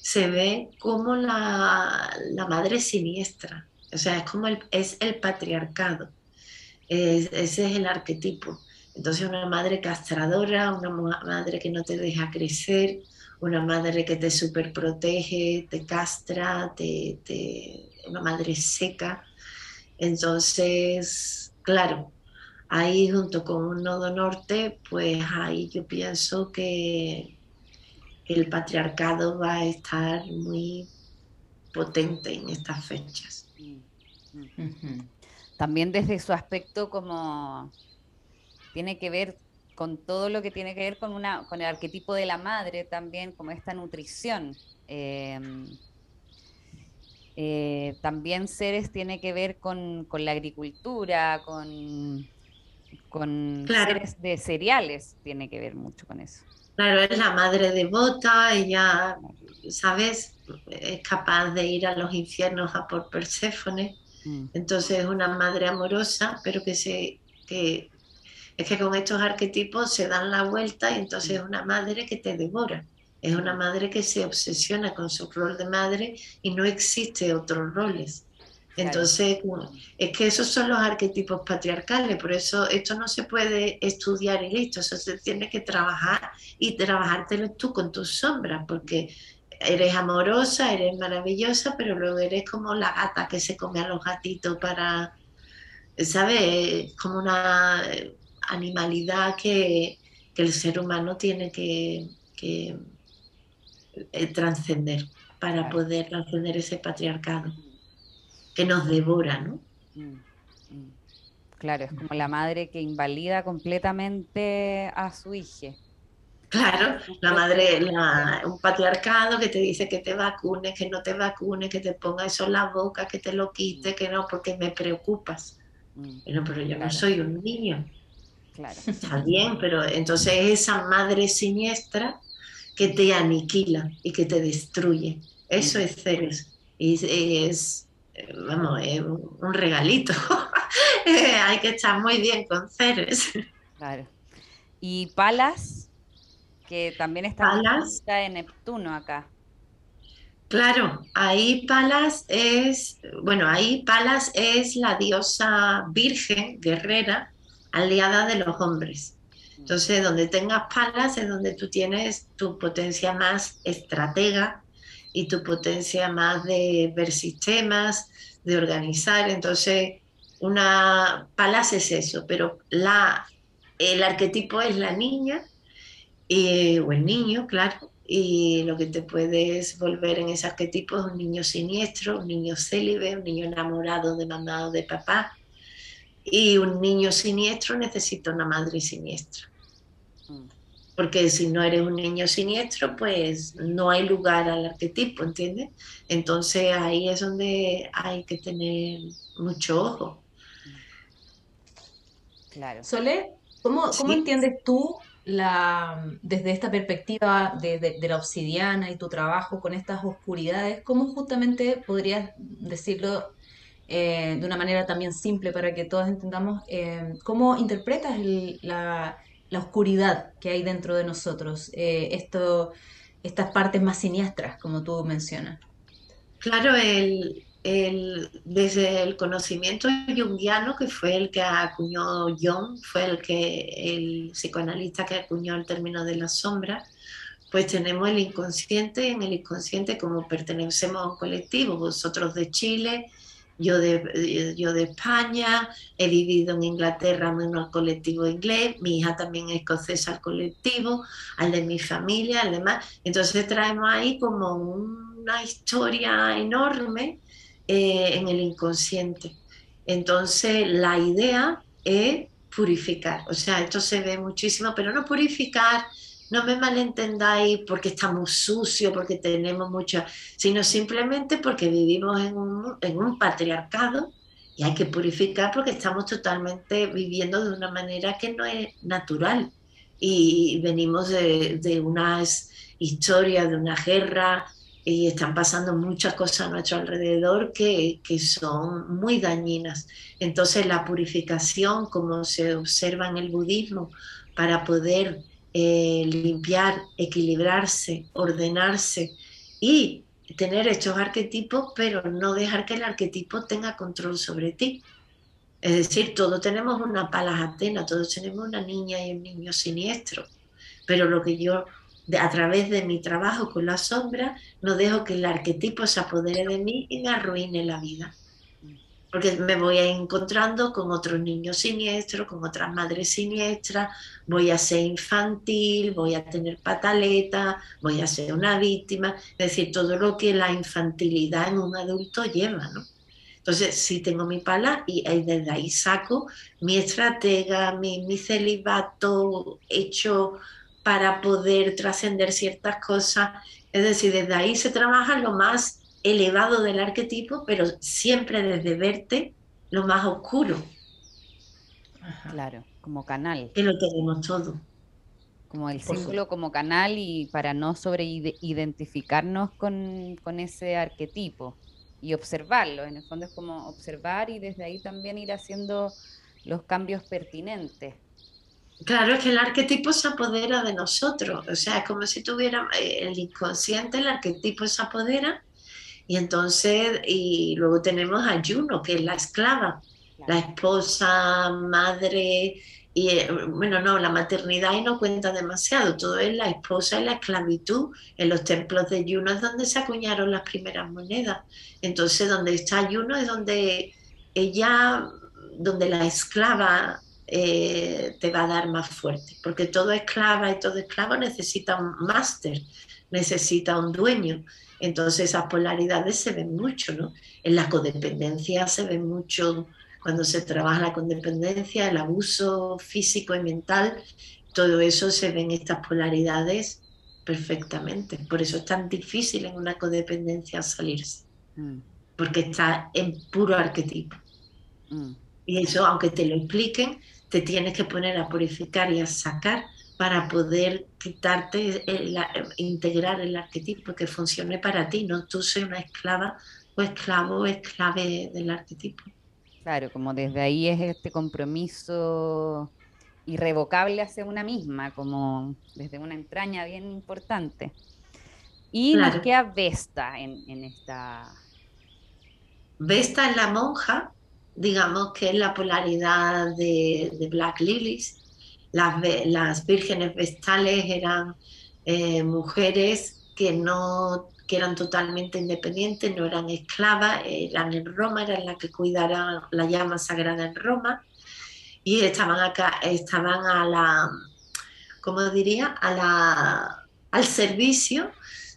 se ve como la, madre siniestra, o sea, es como el, es el patriarcado, ese es el arquetipo. Entonces una madre castradora, una madre que no te deja crecer, una madre que te superprotege, te castra, te, una madre seca. Entonces, claro, ahí junto con un nodo norte, pues ahí yo pienso que el patriarcado va a estar muy potente en estas fechas. También desde su aspecto como tiene que ver con todo lo que tiene que ver con una con el arquetipo de la madre también como esta nutrición em, eh, también seres tiene que ver con, la agricultura con con seres de cereales tiene que ver mucho con eso Claro, es la madre devota, ella, ¿sabes? Es capaz de ir a los infiernos a por Perséfone. Mm. Entonces es una madre amorosa, pero que se que es que con estos arquetipos se dan la vuelta y entonces es una madre que te devora. Es una madre que se obsesiona con su rol de madre y no existe otros roles. Entonces, es que esos son los arquetipos patriarcales, por eso esto no se puede estudiar y listo, eso se tiene que trabajar y trabajártelo tú con tus sombras, porque eres amorosa, eres maravillosa, pero luego eres como la gata que se come a los gatitos para, ¿sabes? Como una animalidad que, el ser humano tiene que, que eh, trascender para poder trascender ese patriarcado que nos devora, ¿no? Mm, mm. Claro, es como la madre que invalida completamente a su hija. Claro, la madre, un patriarcado que te dice que te vacunes, que no te vacunes, que te ponga eso en la boca, que te lo quite, que no, porque me preocupas. Mm. pero yo no soy un niño. Claro. Está bien, pero entonces esa madre siniestra que te aniquila y que te destruye. Eso es Ceres. Y es, vamos, es un regalito. Hay que estar muy bien con Ceres. Claro. ¿Y Palas? Que también está en Neptuno acá. Claro, ahí Palas es, bueno, ahí Palas es la diosa virgen, guerrera, aliada de los hombres. Entonces, donde tengas Palas es donde tú tienes tu potencia más estratega y tu potencia más de ver sistemas, de organizar. Entonces, una Palas es eso, pero la, el arquetipo es la niña o el niño, claro, y lo que te puedes volver en ese arquetipo es un niño siniestro, un niño célibe, un niño enamorado, demandado de papá, y un niño siniestro necesita una madre siniestra. Mm. Porque si no eres un niño siniestro, pues no hay lugar al arquetipo, ¿entiendes? Entonces ahí es donde hay que tener mucho ojo. Claro. Sole, ¿cómo, cómo entiendes tú la, desde esta perspectiva de, la obsidiana y tu trabajo con estas oscuridades, ¿cómo justamente podrías decirlo eh, de una manera también simple para que todos entendamos eh, cómo interpretas la, oscuridad que hay dentro de nosotros, eh, esto, estas partes más siniestras, como tú mencionas? Claro, el, desde el conocimiento junguiano, que fue el que acuñó Jung, fue el que el psicoanalista que acuñó el término de la sombra, pues tenemos el inconsciente, en el inconsciente como pertenecemos a un colectivo, vosotros de Chile, yo de, yo de España, he vivido en Inglaterra en un colectivo inglés, mi hija también es escocesa al colectivo, al de mi familia, al demás. Entonces traemos ahí como una historia enorme eh, en el inconsciente. Entonces, la idea es purificar. O sea, esto se ve muchísimo, pero no purificar, no me malentendáis porque estamos sucios, porque tenemos mucho, sino simplemente porque vivimos en un, en un patriarcado y hay que purificar porque estamos totalmente viviendo de una manera que no es natural. Y venimos de, de unas historias, de una guerra, y están pasando muchas cosas a nuestro alrededor que, que, son muy dañinas. Entonces la purificación, como se observa en el budismo, para poder eh, limpiar, equilibrarse, ordenarse y tener estos arquetipos, pero no dejar que el arquetipo tenga control sobre ti. Es decir, todos tenemos una palas atena, todos tenemos una niña y un niño siniestro, pero lo que yo a través de mi trabajo con la sombra, no dejo que el arquetipo se apodere de mí y me arruine la vida. Porque me voy a encontrando con otros niños siniestros, con otras madres siniestras, voy a ser infantil, voy a tener pataleta, voy a ser una víctima, es decir, todo lo que la infantilidad en un adulto lleva, ¿no? Entonces, sí tengo mi pala y desde ahí saco mi estratega, mi, mi celibato hecho para poder trascender ciertas cosas. Es decir, desde ahí se trabaja lo más elevado del arquetipo, pero siempre desde verte lo más oscuro. Claro, como canal. Que lo tenemos todo. Como el símbolo como canal y para no sobreidentificarnos con, con ese arquetipo y observarlo. En el fondo es como observar y desde ahí también ir haciendo los cambios pertinentes. Claro, es que el arquetipo se apodera de nosotros, o sea, es como si tuviera eh, el inconsciente, el arquetipo se apodera y entonces, y luego tenemos a Juno, que es la esclava, la esposa, madre, y eh, bueno, no, la maternidad y no cuenta demasiado, todo es la esposa y la esclavitud. En los templos de Juno es donde se acuñaron las primeras monedas. Entonces, donde está Juno es donde ella, donde la esclava eh, te va a dar más fuerte, porque todo esclava y todo esclavo necesita un máster, necesita un dueño. Entonces esas polaridades se ven mucho, ¿no? En la codependencia se ven mucho Cuando se trabaja la codependencia, el abuso físico y mental, todo eso se ve en estas polaridades perfectamente. Por eso es tan difícil en una codependencia salirse, mm. porque está en puro arquetipo. Mm. Y eso, aunque te lo expliquen, te tienes que poner a purificar y a sacar para poder quitarte, integrar el arquetipo que funcione para ti, no tú seas una esclava o esclavo o esclave del arquetipo. Claro, como desde ahí es este compromiso irrevocable hacia una misma, como desde una entraña bien importante. Y nos queda Vesta en, esta... Vesta es la monja, digamos que es la polaridad de, Black Lilies, las, vírgenes vestales eran eh, mujeres que no que eran totalmente independientes, no eran esclavas, eran en Roma, eran las que cuidaran la llama sagrada en Roma y estaban acá, estaban a la, ¿cómo diría? A la, al servicio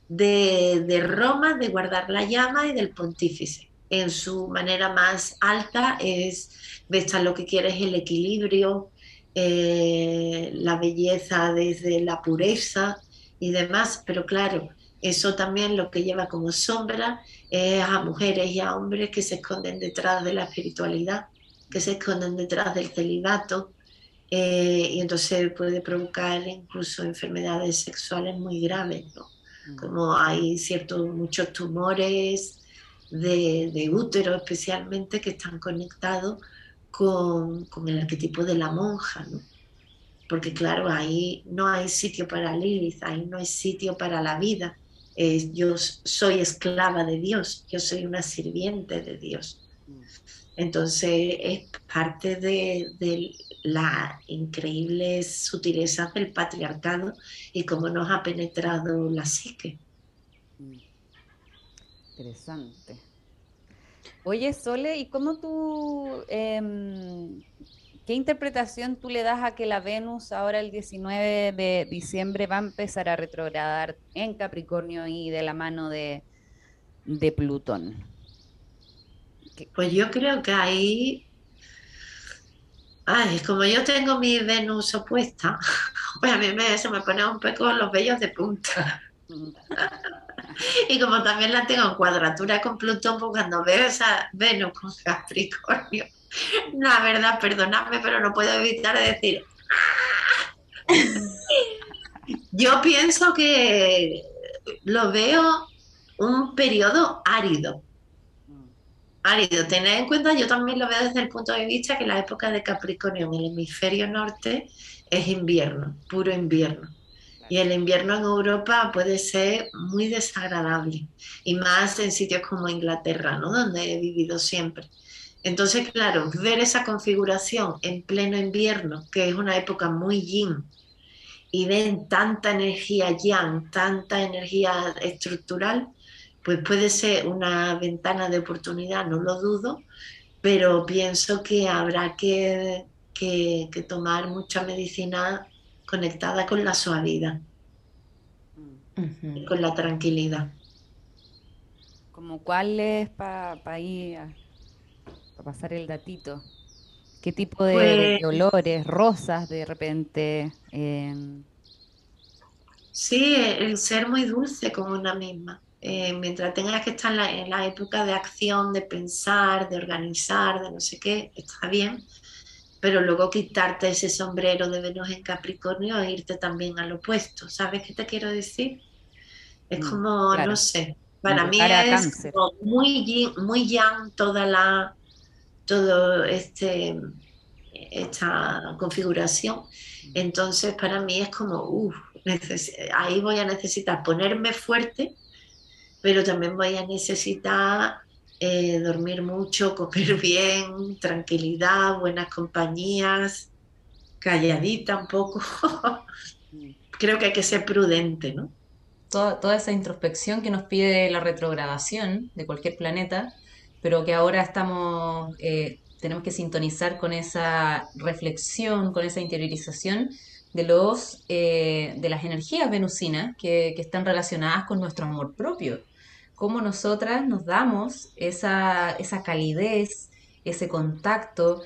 de, de Roma, de guardar la llama y del pontífice. En su manera más alta es, Vesta lo que quiere es el equilibrio, eh, la belleza desde la pureza y demás, pero claro, eso también lo que lleva como sombra es a mujeres y a hombres que se esconden detrás de la espiritualidad, que se esconden detrás del celibato, eh, y entonces puede provocar incluso enfermedades sexuales muy graves, mm. como hay ciertos muchos tumores de, útero especialmente que están conectados con, el arquetipo de la monja, ¿no? Porque claro, ahí no hay sitio para Lilith, ahí no hay sitio para la vida. yo soy esclava de Dios, yo soy una sirviente de Dios. Entonces es parte de, de la increíble sutileza del patriarcado y cómo nos ha penetrado la psique. Interesante. Oye, Sole, ¿y cómo tú, em, qué interpretación tú le das a que la Venus ahora el 19 de diciembre va a empezar a retrogradar en Capricornio y de la mano de, Plutón? Pues yo creo que ahí Ay, como yo tengo mi Venus opuesta, pues a mí me, se me pone un poco los vellos de punta. Y como también la tengo en cuadratura con Plutón, pues cuando veo esa Venus con Capricornio, la verdad, perdonadme, pero no puedo evitar decir. Ah". Yo pienso que lo veo un periodo árido. Árido. Tened en cuenta, yo también lo veo desde el punto de vista que la época de Capricornio en el hemisferio norte es invierno, puro invierno. Y el invierno en Europa puede ser muy desagradable, y más en sitios como Inglaterra, ¿no? donde he vivido siempre. Entonces, claro, ver esa configuración en pleno invierno, que es una época muy yin, y ven tanta energía yang, tanta energía estructural, pues puede ser una ventana de oportunidad, no lo dudo, pero pienso que habrá que, que, que tomar mucha medicina conectada con la suavidad, con la tranquilidad. Como cuál es para ir para pasar el datito. ¿Qué tipo de, pues olores, rosas de repente? Em? Sí, el ser muy dulce como una misma. Eh, mientras tengas que estar en la, época de acción, de pensar, de organizar, de no sé qué, está bien pero luego quitarte ese sombrero de Venus en Capricornio e irte también al opuesto. ¿Sabes qué te quiero decir? Es mm, como, no sé, para mí es muy, muy yang toda la, todo este, esta configuración. Mm. Entonces, para mí es como, uff, ahí voy a necesitar ponerme fuerte, pero también voy a necesitar eh, dormir mucho, comer bien, tranquilidad, buenas compañías, calladita un poco. Creo que hay que ser prudente, ¿no? Toda, toda, esa introspección que nos pide la retrogradación de cualquier planeta, pero que ahora estamos, eh, tenemos que sintonizar con esa reflexión, con esa interiorización de, los, eh, de las energías venusinas que, que están relacionadas con nuestro amor propio cómo nosotras nos damos esa, esa calidez, ese contacto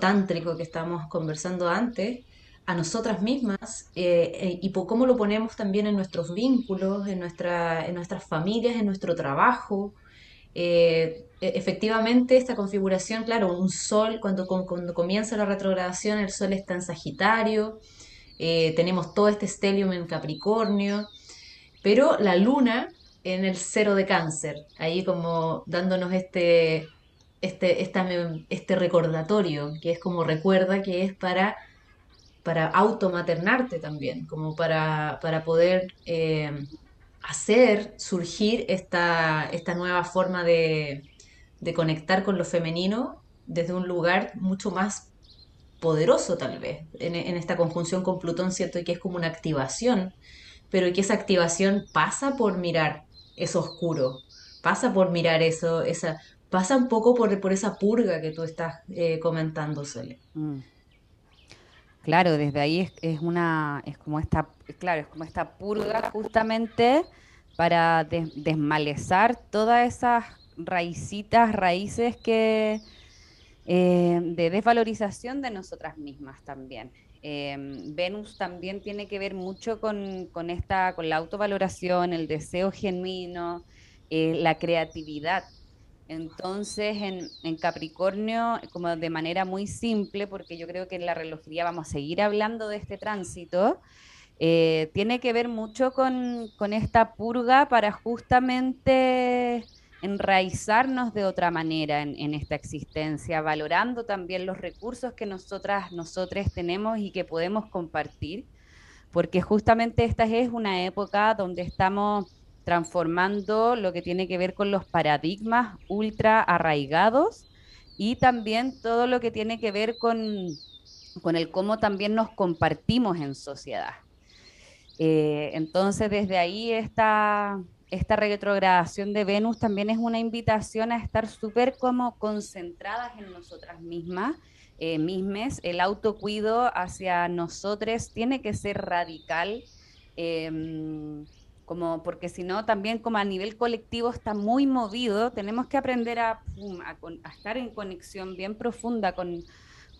tántrico que estamos conversando antes, a nosotras mismas eh, eh, y por cómo lo ponemos también en nuestros vínculos, en, nuestra, en nuestras familias, en nuestro trabajo. Eh, e, efectivamente, esta configuración, claro, un sol, cuando, cuando comienza la retrogradación, el sol está en Sagitario, tenemos todo este estelium en Capricornio, pero la luna en el cero de cáncer, ahí como dándonos este, este, este recordatorio, que es como recuerda que es para para automaternarte también, como para, poder eh, hacer surgir esta, esta nueva forma de, conectar con lo femenino desde un lugar mucho más poderoso tal vez, en, esta conjunción con Plutón, ¿cierto? Y que es como una activación, pero que esa activación pasa por mirar eso oscuro, pasa por mirar eso, esa, pasa un poco por, por esa purga que tú estás eh, comentando, Sole. Mm. Claro, desde ahí es, una, es como esta, claro, es como esta purga justamente para desmalezar todas esas raicitas, raíces que eh, de desvalorización de nosotras mismas también. Em, Venus también tiene que ver mucho con, esta, con la autovaloración, el deseo genuino, eh, la creatividad. Entonces, en, Capricornio, como de manera muy simple, porque yo creo que en la relojería vamos a seguir hablando de este tránsito, eh, tiene que ver mucho con, esta purga para justamente enraizarnos de otra manera en, esta existencia, valorando también los recursos que nosotras, nosotros tenemos y que podemos compartir, porque justamente esta es una época donde estamos transformando lo que tiene que ver con los paradigmas ultra arraigados y también todo lo que tiene que ver con, con el cómo también nos compartimos en sociedad. Eh, entonces, desde ahí esta, esta retrogradación de Venus también es una invitación a estar súper como concentradas en nosotras mismas, eh, mismes. El autocuido hacia nosotros tiene que ser radical. Em, como porque si no también como a nivel colectivo está muy movido, tenemos que aprender a, estar en conexión bien profunda con,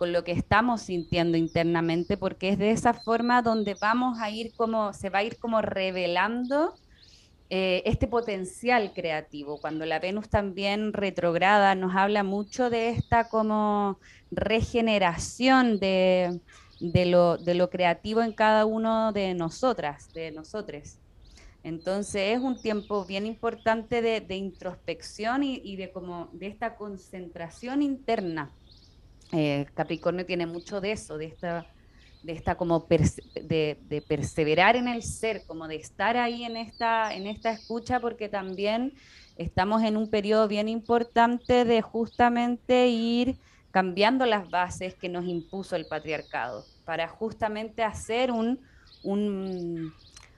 lo que estamos sintiendo internamente, porque es de esa forma donde vamos a ir como, se va a ir como revelando eh, este potencial creativo. Cuando la Venus también retrograda nos habla mucho de esta como regeneración de, de, lo, de lo creativo en cada uno de nosotras, de nosotros. Entonces es un tiempo bien importante de, introspección y, de como de esta concentración interna. Eh, Capricornio tiene mucho de eso, de esta, de esta como de, perseverar en el ser, como de estar ahí en esta, en esta escucha, porque también estamos en un periodo bien importante de justamente ir cambiando las bases que nos impuso el patriarcado, para justamente hacer un, un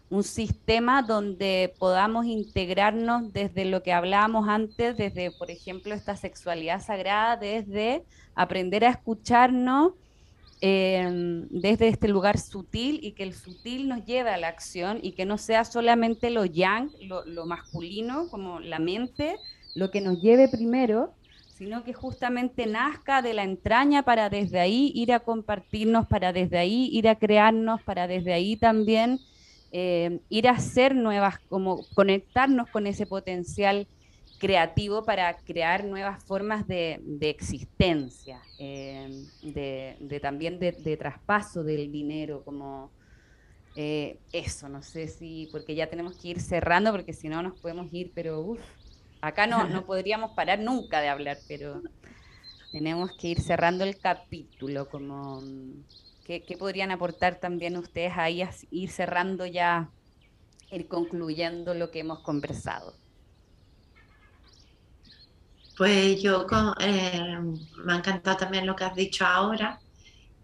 un sistema donde podamos integrarnos desde lo que hablábamos antes, desde, por ejemplo, esta sexualidad sagrada, desde aprender a escucharnos em, desde este lugar sutil y que el sutil nos lleve a la acción y que no sea solamente lo yang, lo, masculino, como la mente, lo que nos lleve primero, sino que justamente nazca de la entraña para desde ahí ir a compartirnos, para desde ahí ir a crearnos, para desde ahí también eh, ir a hacer nuevas, como conectarnos con ese potencial creativo para crear nuevas formas de, existencia, eh, de, también de, traspaso del dinero, como eh, eso, no sé si, porque ya tenemos que ir cerrando, porque si no nos podemos ir, pero uff, acá no, no podríamos parar nunca de hablar, pero tenemos que ir cerrando el capítulo, como ¿Qué, podrían aportar también ustedes ahí a ir cerrando ya, ir concluyendo lo que hemos conversado? Pues yo eh, me ha encantado también lo que has dicho ahora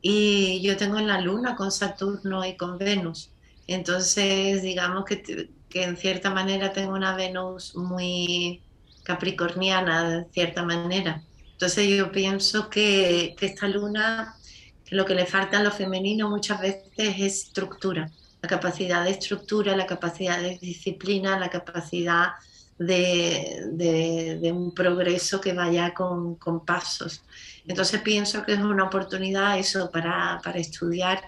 y yo tengo en la luna con Saturno y con Venus. Entonces, digamos que, que en cierta manera tengo una Venus muy capricorniana, de cierta manera. Entonces yo pienso que, que esta luna lo que le falta a lo femenino muchas veces es estructura, la capacidad de estructura, la capacidad de disciplina, la capacidad de, un progreso que vaya con, pasos. Entonces pienso que es una oportunidad eso para, estudiar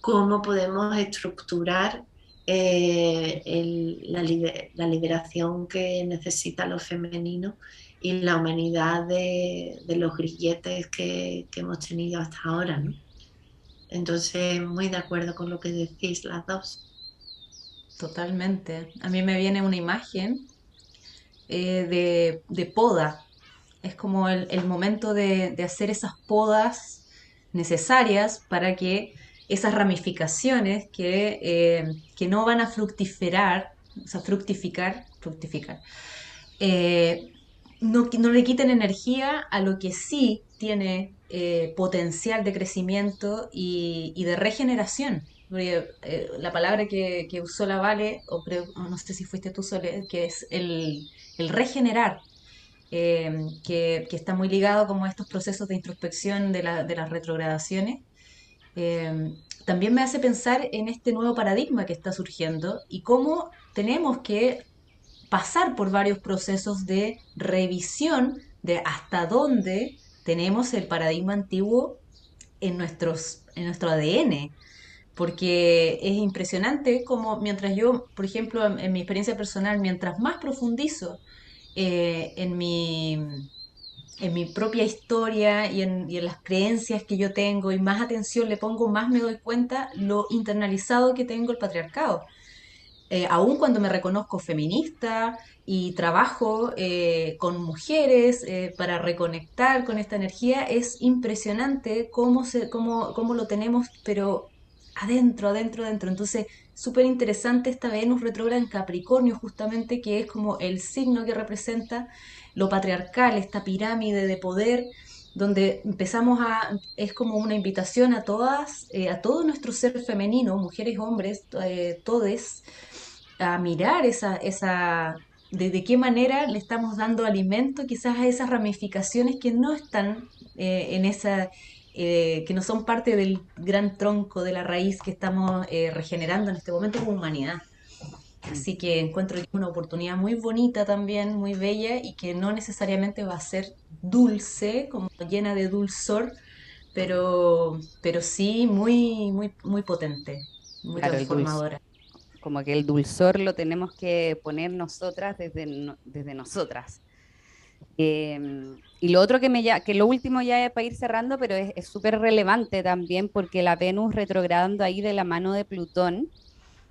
cómo podemos estructurar eh, la, liberación que necesita lo femenino y la humanidad de, los grilletes que, hemos tenido hasta ahora. Entonces, muy de acuerdo con lo que decís las dos. Totalmente. A mí me viene una imagen eh, de, poda. Es como el, momento de, hacer esas podas necesarias para que esas ramificaciones que, eh, que no van a fructiferar, o sea, fructificar, fructificar, eh, no, le quiten energía a lo que sí tiene potencial de crecimiento y de regeneración. La palabra que, usó la Vale, o no sé si fuiste tú, Sole, que es el, el regenerar, eh, que, está muy ligado como a estos procesos de introspección de, las retrogradaciones, eh, también me hace pensar en este nuevo paradigma que está surgiendo y cómo tenemos que pasar por varios procesos de revisión de hasta dónde tenemos el paradigma antiguo en, nuestros, en nuestro ADN. Porque es impresionante como mientras yo, por ejemplo, en mi experiencia personal, mientras más profundizo eh, en, mi, en mi propia historia y en, las creencias que yo tengo y más atención le pongo, más me doy cuenta lo internalizado que tengo el patriarcado. Eh, aún cuando me reconozco feminista y trabajo eh, con mujeres para reconectar con esta energía, es impresionante cómo, se, cómo, cómo lo tenemos, pero adentro, adentro, adentro. Entonces, súper interesante esta Venus retrógrada en Capricornio, justamente, que es como el signo que representa lo patriarcal, esta pirámide de poder, donde empezamos a, es como una invitación a todas, eh, a todo nuestro ser femenino, mujeres, hombres, eh, todes, a mirar esa, esa, de, qué manera le estamos dando alimento quizás a esas ramificaciones que no están eh, en esa eh, que no son parte del gran tronco de la raíz que estamos eh, regenerando en este momento como humanidad. Así que encuentro una oportunidad muy bonita también, muy bella y que no necesariamente va a ser dulce, como llena de dulzor, pero, pero sí muy, muy, muy potente, muy transformadora. Como que el dulzor lo tenemos que poner nosotras desde, desde nosotras. Em, y lo otro que me ya, que lo último ya es para ir cerrando, pero es súper relevante también porque la Venus retrogradando ahí de la mano de Plutón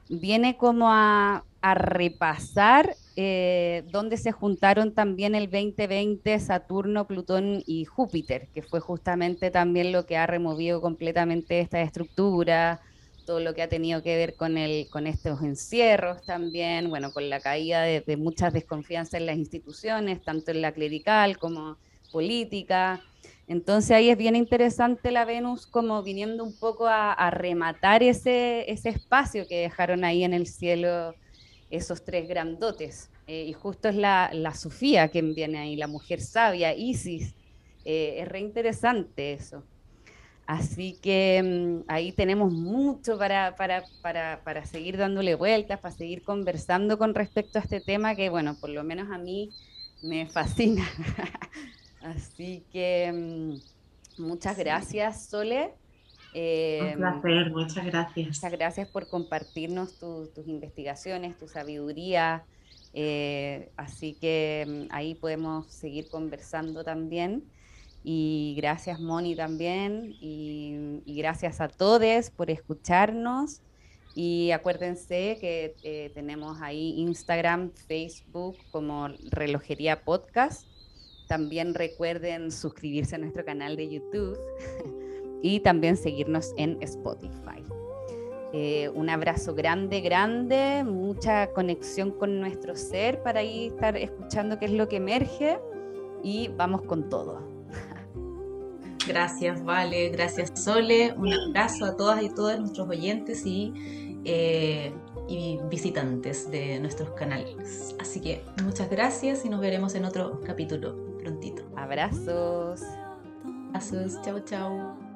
viene como a, a repasar eh, donde se juntaron también el 2020 Saturno, Plutón y Júpiter, que fue justamente también lo que ha removido completamente esta estructura, todo lo que ha tenido que ver con, el, con estos encierros también, bueno, con la caída de, muchas desconfianzas en las instituciones, tanto en la clerical como política. Entonces ahí es bien interesante la Venus como viniendo un poco a, rematar ese, ese espacio que dejaron ahí en el cielo esos tres grandotes. Eh, y justo es la, la, Sofía quien viene ahí, la mujer sabia, Isis. Eh, es re interesante eso. Así que mm, ahí tenemos mucho para, para, seguir dándole vueltas, para seguir conversando con respecto a este tema que, bueno, por lo menos a mí me fascina. Así que mm, muchas gracias, Sole. Eh, Un placer, muchas gracias. Muchas gracias por compartirnos tus investigaciones, tu sabiduría. Eh, así que mm, ahí podemos seguir conversando también. Y gracias Moni también. Y, gracias a todos por escucharnos. Y acuérdense que eh, tenemos ahí Instagram, Facebook como Relojería Podcast. También recuerden suscribirse a nuestro canal de YouTube y también seguirnos en Spotify. Eh, un abrazo grande, grande, mucha conexión con nuestro ser para ahí estar escuchando qué es lo que emerge y vamos con todo. Gracias, Vale. Gracias, Sole. Un abrazo a todas y todos nuestros oyentes y, eh, y visitantes de nuestros canales. Así que muchas gracias y nos veremos en otro capítulo prontito. Abrazos. Abrazos. Chao, chao.